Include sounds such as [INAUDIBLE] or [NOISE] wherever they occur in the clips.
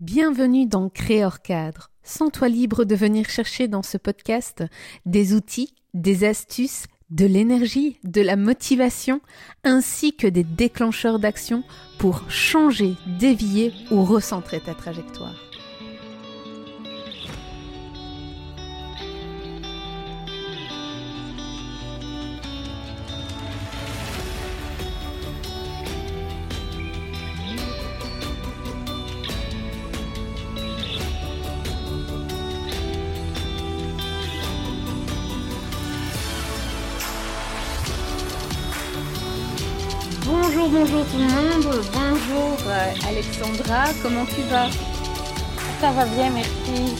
Bienvenue dans Créor Cadre. Sens-toi libre de venir chercher dans ce podcast des outils, des astuces, de l'énergie, de la motivation, ainsi que des déclencheurs d'action pour changer, dévier ou recentrer ta trajectoire. Bonjour, bonjour tout le monde. Bonjour euh, Alexandra, comment tu vas? Ça va bien, merci.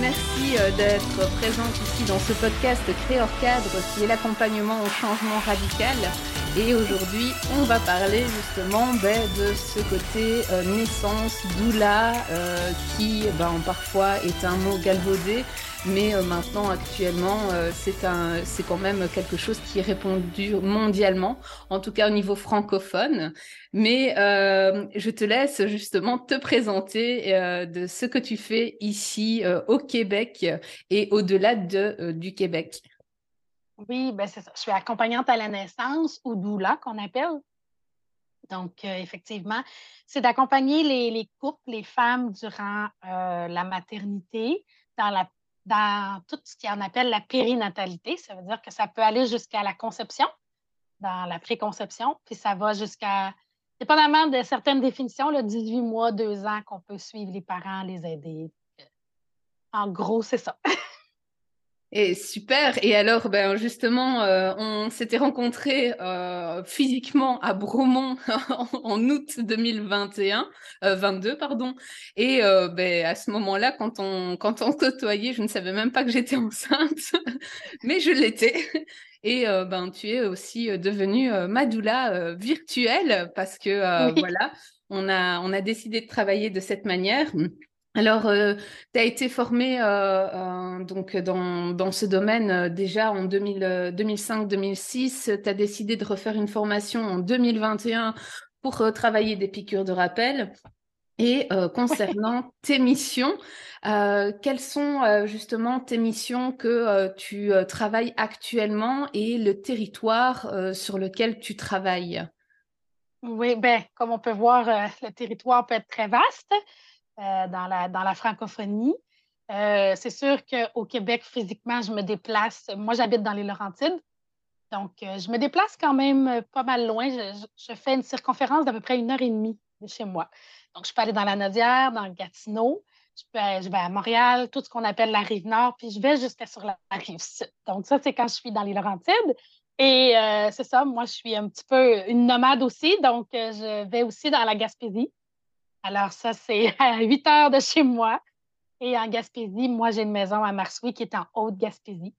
Merci euh, d'être présente ici dans ce podcast Créor Cadre qui est l'accompagnement au changement radical. Et aujourd'hui, on va parler justement ben, de ce côté euh, naissance, doula, qui ben, parfois est un mot galvaudé, mais euh, maintenant, actuellement, euh, c'est c'est quand même quelque chose qui est répandu mondialement, en tout cas au niveau francophone. Mais euh, je te laisse justement te présenter de ce que tu fais ici au Québec et au-delà de, du Québec. Oui, ben c'est ça. Je suis accompagnante à la naissance ou doula qu'on appelle. Donc, effectivement, c'est d'accompagner les, couples, les femmes durant la maternité, dans la dans tout ce qu'on appelle la périnatalité. Ça veut dire que ça peut aller jusqu'à la conception, dans la préconception, puis ça va jusqu'à, dépendamment de certaines définitions, le 18 mois, 2 ans qu'on peut suivre les parents, les aider. En gros, c'est ça. [LAUGHS] Et super. Et alors, ben justement, euh, on s'était rencontrés euh, physiquement à Bromont [LAUGHS] en août 2021, 22 euh, pardon. Et ben à ce moment-là, quand on quand on côtoyait, je ne savais même pas que j'étais enceinte, [LAUGHS] mais je l'étais. Et ben tu es aussi devenue Madoula virtuelle parce que voilà, on a on a décidé de travailler de cette manière. Alors, euh, tu as été formé euh, euh, donc dans, dans, ce domaine déjà en 2005-2006. Tu as décidé de refaire une formation en 2021 pour travailler des piqûres de rappel. Et concernant tes missions, quelles sont justement tes missions que tu travailles actuellement et le territoire sur lequel tu travailles? Oui, ben, comme on peut voir, le territoire peut être très vaste. Euh, dans, la, francophonie. Euh, c'est sûr qu'au Québec, physiquement, je me déplace. Moi, j'habite dans les Laurentides. Donc, euh, je me déplace quand même pas mal loin. Je, fais une circonférence d'à peu près une heure et demie de chez moi. Donc, je peux aller dans la Nodière, dans le Gatineau. Je, peux, vais à Montréal, tout ce qu'on appelle la rive nord, puis je vais jusqu'à sur la, rive sud. Donc, ça, c'est quand je suis dans les Laurentides. Et c'est ça, moi, je suis un petit peu une nomade aussi. Donc, je vais aussi dans la Gaspésie. Alors, ça, c'est [LAUGHS] à 8 heures de chez moi. Et en Gaspésie, moi, j'ai une maison à Marsouis qui est en Haute-Gaspésie.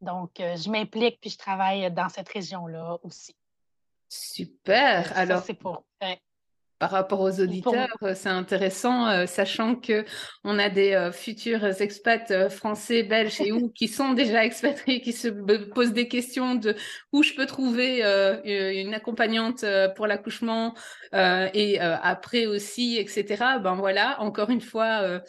Donc, euh, je m'implique puis je travaille dans cette région-là aussi. Super. Alors, c'est pour par rapport aux auditeurs, euh, c'est intéressant, euh, sachant que on a des euh, futurs expats français, belges et où qui sont déjà expatriés, qui se posent des questions de où je peux trouver une accompagnante pour l'accouchement et après aussi, etc. Ben voilà, encore une fois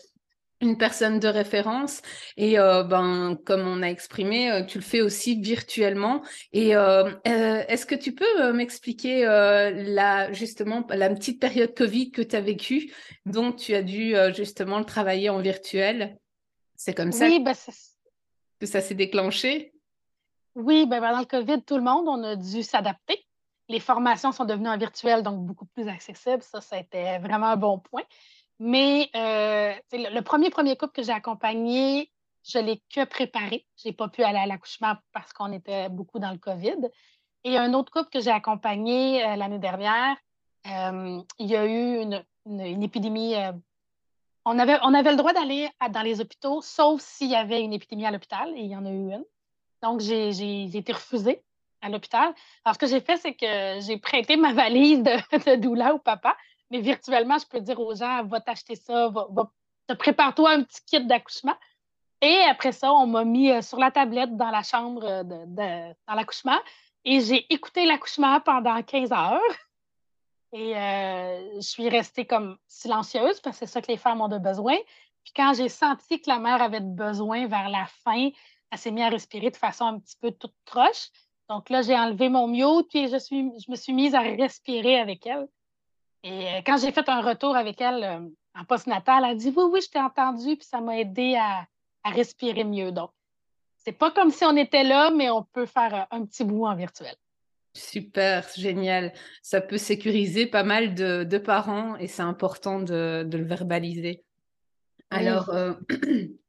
une personne de référence et euh, ben comme on a exprimé euh, tu le fais aussi virtuellement et euh, est-ce que tu peux m'expliquer la justement la petite période Covid que tu as vécue dont tu as dû justement le travailler en virtuel? C'est comme ça oui, ben, que ça s'est déclenché? Oui ben pendant le Covid tout le monde on a dû s'adapter. Les formations sont devenues en virtuel donc beaucoup plus accessibles. Ça ça a été vraiment un bon point mais euh, le, premier premier couple que j'ai accompagné, je l'ai que préparé. Je n'ai pas pu aller à l'accouchement parce qu'on était beaucoup dans le COVID. Et un autre couple que j'ai accompagné euh, l'année dernière, euh, il y a eu une, épidémie. on, avait, on avait le droit d'aller dans les hôpitaux, sauf s'il y avait une épidémie à l'hôpital, et il y en a eu une. Donc, j'ai été refusée à l'hôpital. Alors, ce que j'ai fait, c'est que j'ai prêté ma valise de, de doula au papa mais virtuellement, je peux dire aux gens, va t'acheter ça, va, prépare-toi un petit kit d'accouchement. Et après ça, on m'a mis euh, sur la tablette dans la chambre euh, de, dans l'accouchement et j'ai écouté l'accouchement pendant 15 heures. Et je suis restée comme silencieuse parce que c'est ça que les femmes ont de besoin. Puis quand j'ai senti que la mère avait besoin vers la fin, elle s'est mise à respirer de façon un petit peu toute croche. Donc là, j'ai enlevé mon mute, puis je, suis, je me suis mise à respirer avec elle. Et euh, quand j'ai fait un retour avec elle euh, en post-natal, elle a dit Oui, oui, je t'ai entendu, puis ça m'a aidé à, respirer mieux. Donc, c'est pas comme si on était là, mais on peut faire euh, un petit bout en virtuel. Super, génial. Ça peut sécuriser pas mal de, parents et c'est important de, le verbaliser. Alors, [CLEARS THROAT]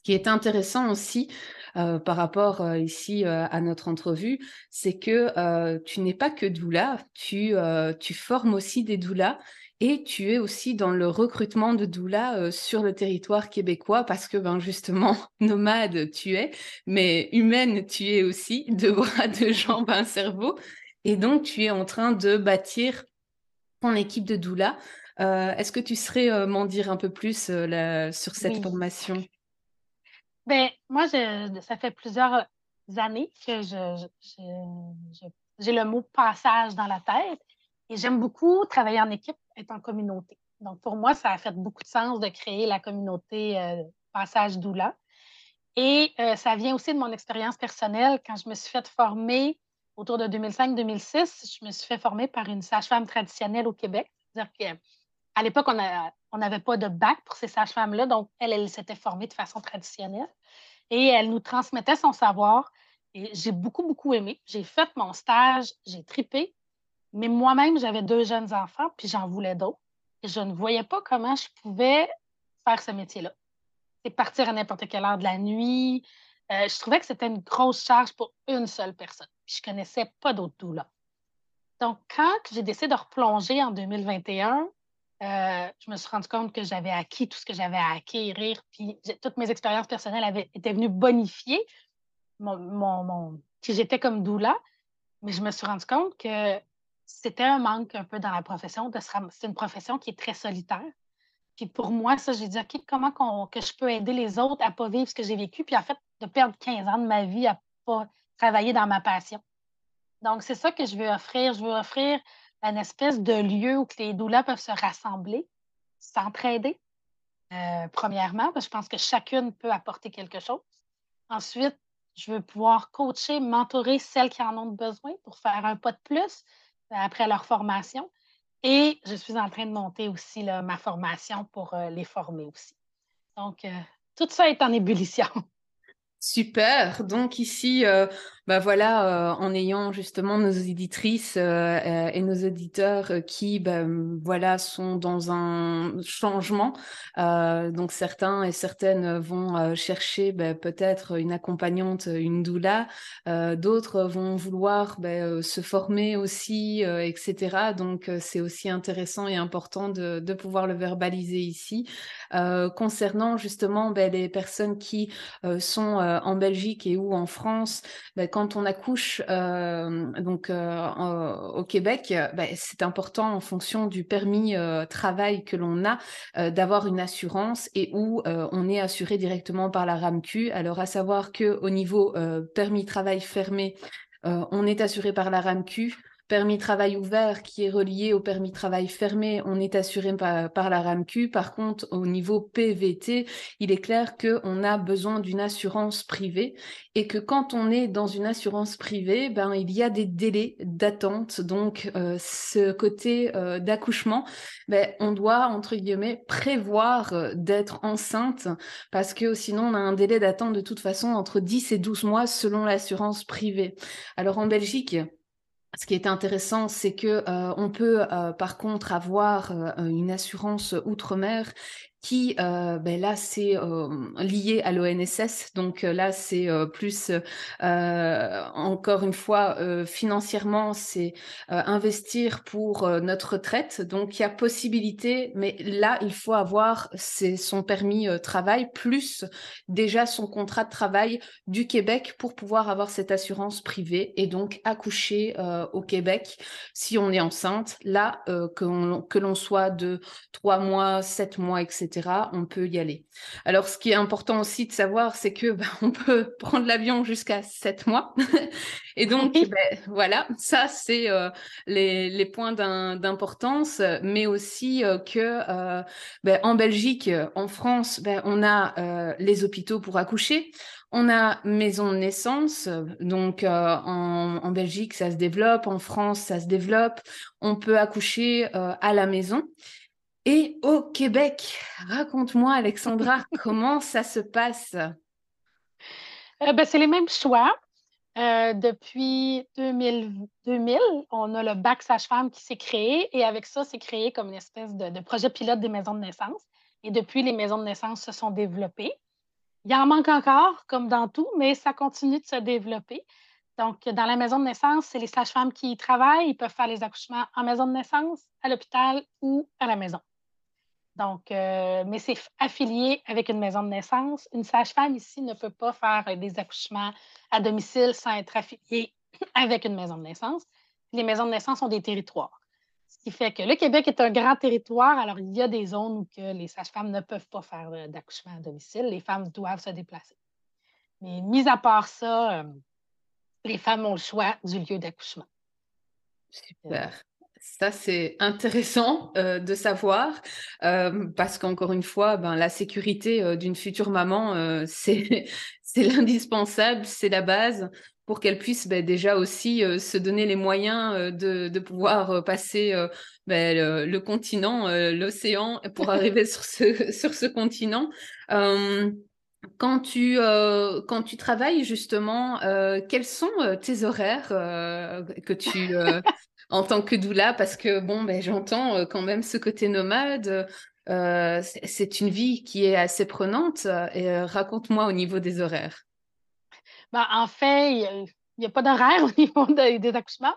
ce qui est intéressant aussi, euh, par rapport euh, ici euh, à notre entrevue, c'est que tu n'es pas que doula, tu, tu formes aussi des doulas et tu es aussi dans le recrutement de doula sur le territoire québécois parce que ben justement [LAUGHS] nomade tu es, mais humaine tu es aussi, deux [LAUGHS] bras, deux jambes, un cerveau, et donc tu es en train de bâtir ton équipe de doula. Est-ce que tu serais m'en dire un peu plus sur cette formation? Ben, moi, ça fait plusieurs années que j'ai le mot passage dans la tête et j'aime beaucoup travailler en équipe, être en communauté. Donc, pour moi, ça a fait beaucoup de sens de créer la communauté euh, Passage Doula. Et euh, ça vient aussi de mon expérience personnelle. Quand je me suis fait former autour de 2005-2006, je me suis fait former par une sage-femme traditionnelle au Québec. C'est-à-dire qu'à l'époque, on n'avait pas de bac pour ces sages-femmes-là, donc elle, elle s'était formée de façon traditionnelle et elle nous transmettait son savoir. Et j'ai beaucoup, beaucoup aimé. J'ai fait mon stage, j'ai tripé, mais moi-même, j'avais deux jeunes enfants, puis j'en voulais d'autres. Je ne voyais pas comment je pouvais faire ce métier-là. C'est partir à n'importe quelle heure de la nuit. Euh, je trouvais que c'était une grosse charge pour une seule personne. Je ne connaissais pas d'autres là. Donc, quand j'ai décidé de replonger en 2021, euh, je me suis rendu compte que j'avais acquis tout ce que j'avais à acquérir, puis toutes mes expériences personnelles avaient, étaient venues bonifier mon, mon, j'étais comme doula, mais je me suis rendu compte que c'était un manque un peu dans la profession. C'est une profession qui est très solitaire. Puis pour moi, ça, j'ai dit, OK, comment que je peux aider les autres à ne pas vivre ce que j'ai vécu, puis en fait, de perdre 15 ans de ma vie à ne pas travailler dans ma passion. Donc, c'est ça que je veux offrir. Je veux offrir une espèce de lieu où les doulas peuvent se rassembler, s'entraider, euh, premièrement, parce que je pense que chacune peut apporter quelque chose. Ensuite, je veux pouvoir coacher, mentorer celles qui en ont besoin pour faire un pas de plus euh, après leur formation. Et je suis en train de monter aussi ma formation pour euh, les former aussi. Donc, tout ça est en ébullition. Super. Donc ici, euh, bah voilà, euh, en ayant justement nos éditrices euh, et nos auditeurs qui, bah, voilà, sont dans un changement. donc certains et certaines vont chercher bah, peut-être une accompagnante, une doula. D'autres vont vouloir se former aussi, etc. Donc c'est aussi intéressant et important de, de pouvoir le verbaliser ici. concernant justement les personnes qui sont euh, en Belgique et ou en France, quand on accouche euh, donc euh, au Québec, ben, c'est important en fonction du permis travail que l'on a d'avoir une assurance et où on est assuré directement par la RAMQ. Alors à savoir que au niveau permis travail fermé, on est assuré par la RAMQ permis travail ouvert qui est relié au permis travail fermé, on est assuré par, la RAMQ. Par contre, au niveau PVT, il est clair qu'on a besoin d'une assurance privée et que quand on est dans une assurance privée, ben, il y a des délais d'attente. Donc, euh, ce côté euh, d'accouchement, ben, on doit, entre guillemets, prévoir euh, d'être enceinte parce que sinon, on a un délai d'attente de toute façon entre 10 et 12 mois selon l'assurance privée. Alors, en Belgique, ce qui est intéressant, c'est que euh, on peut euh, par contre avoir euh, une assurance outre-mer qui, euh, ben là, c'est euh, lié à l'ONSS. Donc euh, là, c'est plus, encore une fois, financièrement, c'est investir pour notre retraite. Donc il y a possibilité, mais là, il faut avoir son permis travail plus déjà son contrat de travail du Québec pour pouvoir avoir cette assurance privée et donc accoucher au Québec si on est enceinte. Là, que l'on soit de trois mois, sept mois, etc etc., on peut y aller. Alors, ce qui est important aussi de savoir, c'est que ben, on peut [LAUGHS] prendre l'avion jusqu'à sept mois. [LAUGHS] Et donc, ben, voilà, ça, c'est les, les, points d'importance, mais aussi que ben, en Belgique, en France, on a les hôpitaux pour accoucher. On a maison de naissance, donc euh, en, Belgique ça se développe, en France ça se développe. On peut accoucher euh, à la maison. Et au Québec, raconte-moi Alexandra, [LAUGHS] comment ça se passe? Euh, ben, C'est les mêmes choix. depuis 2000, 2000, on a le bac sage-femme qui s'est créé et avec ça, c'est créé comme une espèce de, de projet pilote des maisons de naissance. Et depuis, les maisons de naissance se sont développées. Il en manque encore, comme dans tout, mais ça continue de se développer. Donc, dans la maison de naissance, c'est les sages-femmes qui y travaillent. Ils peuvent faire les accouchements en maison de naissance, à l'hôpital ou à la maison. Donc, euh, mais c'est affilié avec une maison de naissance. Une sage-femme ici ne peut pas faire des accouchements à domicile sans être affiliée [CLEARS THROAT] avec une maison de naissance. Les maisons de naissance ont des territoires. Ce qui fait que le Québec est un grand territoire, alors il y a des zones où les sages-femmes ne peuvent pas faire d'accouchement à domicile. Les femmes doivent se déplacer. Mais mis à part ça, euh, les femmes ont le choix du lieu d'accouchement. Super. Ça, c'est intéressant euh, de savoir euh, parce qu'encore une fois, ben, la sécurité d'une future maman, [LAUGHS] c'est l'indispensable, c'est la base pour qu'elle puisse ben, déjà aussi euh, se donner les moyens euh, de, de, pouvoir euh, passer ben, le, continent, l'océan, pour [LAUGHS] arriver sur ce, sur ce continent. quand tu, quand tu travailles justement, quels sont tes horaires que tu en tant que doula Parce que bon, ben, j'entends quand même ce côté nomade. c'est une vie qui est assez prenante. Et raconte-moi au niveau des horaires. Ben, en fait, il n'y a, pas d'horaire [LAUGHS] au niveau des accouchements.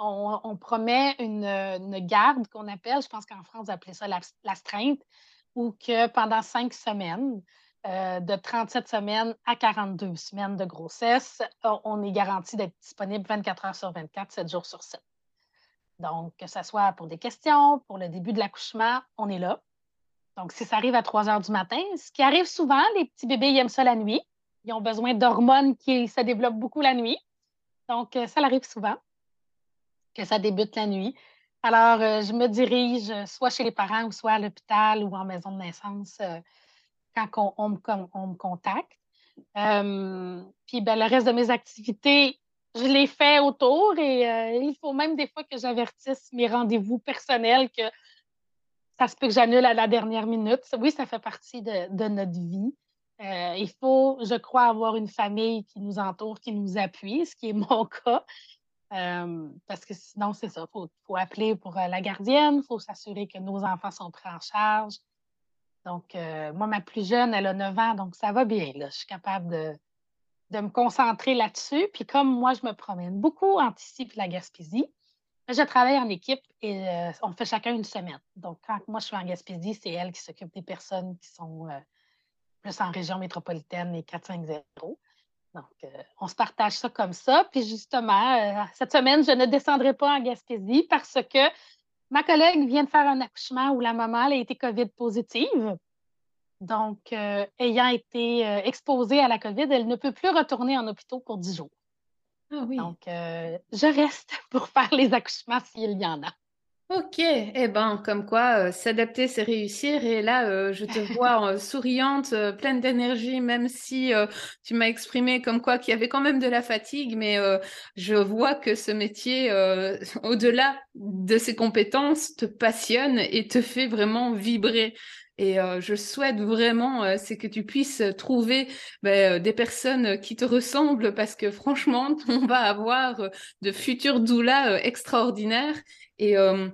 On, promet une, garde qu'on appelle, je pense qu'en France, vous appelez ça l'astreinte, où que pendant cinq semaines, euh, de 37 semaines à 42 semaines de grossesse, on est garanti d'être disponible 24 heures sur 24, 7 jours sur 7. Donc, que ce soit pour des questions, pour le début de l'accouchement, on est là. Donc, si ça arrive à 3 heures du matin, ce qui arrive souvent, les petits bébés ils aiment ça la nuit. Ils ont besoin d'hormones qui se développent beaucoup la nuit. Donc, euh, ça arrive souvent que ça débute la nuit. Alors, euh, je me dirige soit chez les parents ou soit à l'hôpital ou en maison de naissance euh, quand on, me, contacte. puis ben, le reste de mes activités, je les fais autour et il faut même des fois que j'avertisse mes rendez-vous personnels que ça se peut que j'annule à la dernière minute. Oui, ça fait partie de notre vie. Euh, il faut, je crois, avoir une famille qui nous entoure, qui nous appuie, ce qui est [LAUGHS] mon cas. Euh, parce que sinon, c'est ça. Il faut, appeler pour euh, la gardienne, il faut s'assurer que nos enfants sont pris en charge. Donc, moi, ma plus jeune, elle a 9 ans, donc ça va bien. Je suis capable de, de me concentrer là-dessus. Puis comme moi, je me promène beaucoup anticipe la Gaspésie, je travaille en équipe et on fait chacun une semaine. Donc, quand moi, je suis en Gaspésie, c'est elle qui s'occupe des personnes qui sont plus en région métropolitaine et 450. Donc, euh, on se partage ça comme ça. Puis justement, euh, cette semaine, je ne descendrai pas en Gaspésie parce que ma collègue vient de faire un accouchement où la maman a été COVID positive. Donc, euh, ayant été exposée à la COVID, elle ne peut plus retourner en hôpital pour 10 jours. Ah oui. Donc, je reste [LAUGHS] pour faire les accouchements s'il y en a. Ok, eh ben, comme quoi, euh, s'adapter, c'est réussir. Et là, euh, je te [LAUGHS] vois euh, souriante, pleine d'énergie, même si tu m'as exprimé comme quoi qu'il y avait quand même de la fatigue, mais je vois que ce métier, [LAUGHS] au-delà de ses compétences, te passionne et te fait vraiment vibrer. Et je souhaite vraiment, c'est que tu puisses trouver ben, des personnes qui te ressemblent parce que franchement, [LAUGHS] on va avoir de futurs doulas extraordinaires. Et euh,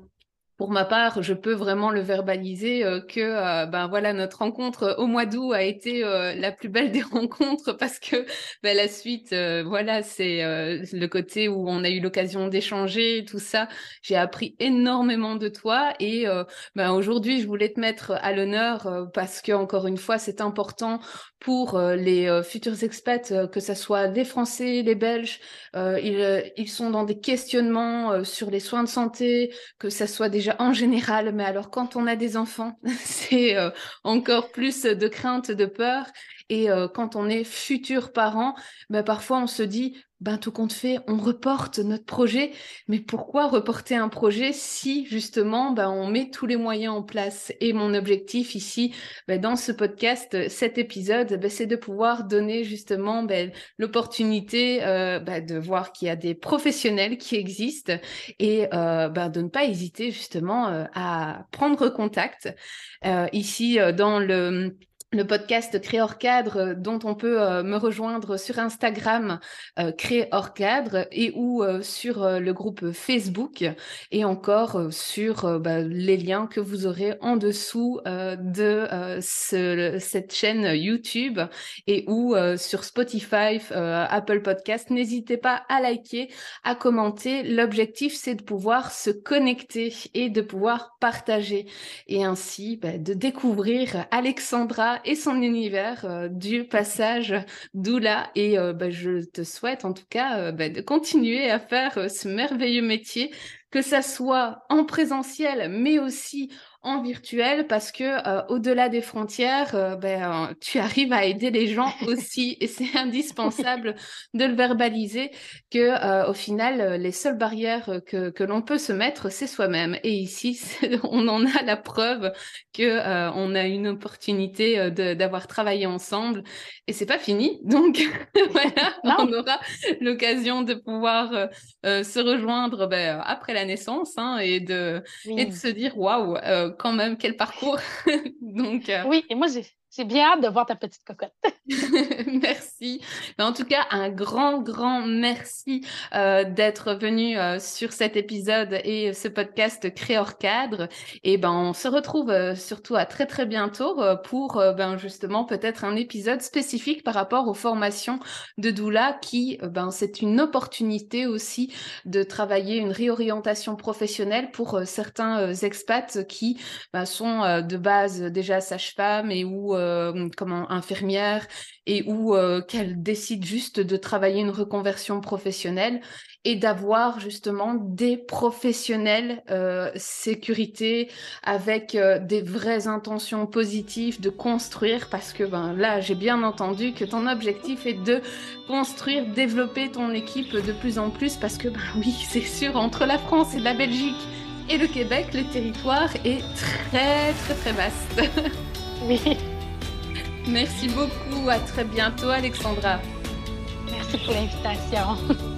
pour ma part, je peux vraiment le verbaliser euh, que euh, ben voilà notre rencontre au mois d'août a été la plus belle [LAUGHS] des rencontres parce que ben, la suite voilà c'est le côté où on a eu l'occasion d'échanger tout ça j'ai appris énormément de toi et ben aujourd'hui je voulais te mettre à l'honneur parce que encore une fois c'est important pour euh, les euh, futurs expats, euh, que ce soit des Français, les Belges. ils, ils, sont dans des questionnements sur les soins de santé, que ce soit des en général, mais alors quand on a des enfants, [LAUGHS] c'est encore plus de crainte, de peur. Et quand on est futur parent, ben, parfois on se dit, ben, tout compte fait, on reporte notre projet. Mais pourquoi reporter un projet si justement ben, on met tous les moyens en place? Et mon objectif ici, ben, dans ce podcast, cet épisode, ben, c'est de pouvoir donner justement ben, l'opportunité euh, ben, de voir qu'il y a des professionnels qui existent et euh, ben, de ne pas hésiter justement euh, à prendre contact. ici, dans le le podcast Créer hors cadre euh, dont on peut euh, me rejoindre sur Instagram euh, Créer hors cadre et ou sur le groupe Facebook et encore sur bah, les liens que vous aurez en dessous de cette chaîne YouTube et ou sur Spotify, Apple Podcast. N'hésitez pas à liker, à commenter. L'objectif c'est de pouvoir se connecter et de pouvoir partager et ainsi bah, de découvrir Alexandra et son univers euh, du passage d'Oula. Et euh, bah, je te souhaite en tout cas euh, bah, de continuer à faire ce merveilleux métier, que ça soit en présentiel, mais aussi en virtuel parce que euh, au-delà des frontières, euh, ben, euh, tu [LAUGHS] arrives à aider les gens aussi. Et c'est [LAUGHS] indispensable de le verbaliser que au final les seules barrières que, que l'on peut se mettre c'est soi-même. Et ici [LAUGHS] on en a la preuve que on a une opportunité d'avoir travaillé ensemble. Et c'est pas fini. Donc voilà on aura l'occasion de pouvoir se rejoindre ben, après la naissance hein, et de et de se dire waouh quand même, quel parcours. [LAUGHS] Donc, euh, Oui, et moi, j'ai j'ai bien de voir ta petite cocotte. [LAUGHS] [LAUGHS] merci. En tout cas, un grand, grand merci euh, d'être venu euh, sur cet épisode et ce podcast Créor Cadre. Et ben, on se retrouve euh, surtout à très, très bientôt pour ben, justement peut-être un épisode spécifique par rapport aux formations de Doula qui, ben, c'est une opportunité aussi de travailler une réorientation professionnelle pour certains expats qui ben, sont de base déjà sage-femme et ou euh, comment infirmière et où euh, qu'elle décide juste de travailler une reconversion professionnelle et d'avoir justement des professionnels euh, sécurité avec des vraies intentions positives de construire parce que ben là j'ai bien entendu que ton objectif est de construire développer ton équipe de plus en plus parce que ben oui [LAUGHS] c'est sûr entre la France et la Belgique et le Québec le territoire est très très très vaste. [LAUGHS] Oui Merci beaucoup. À très bientôt, Alexandra. Merci pour l'invitation. [LAUGHS]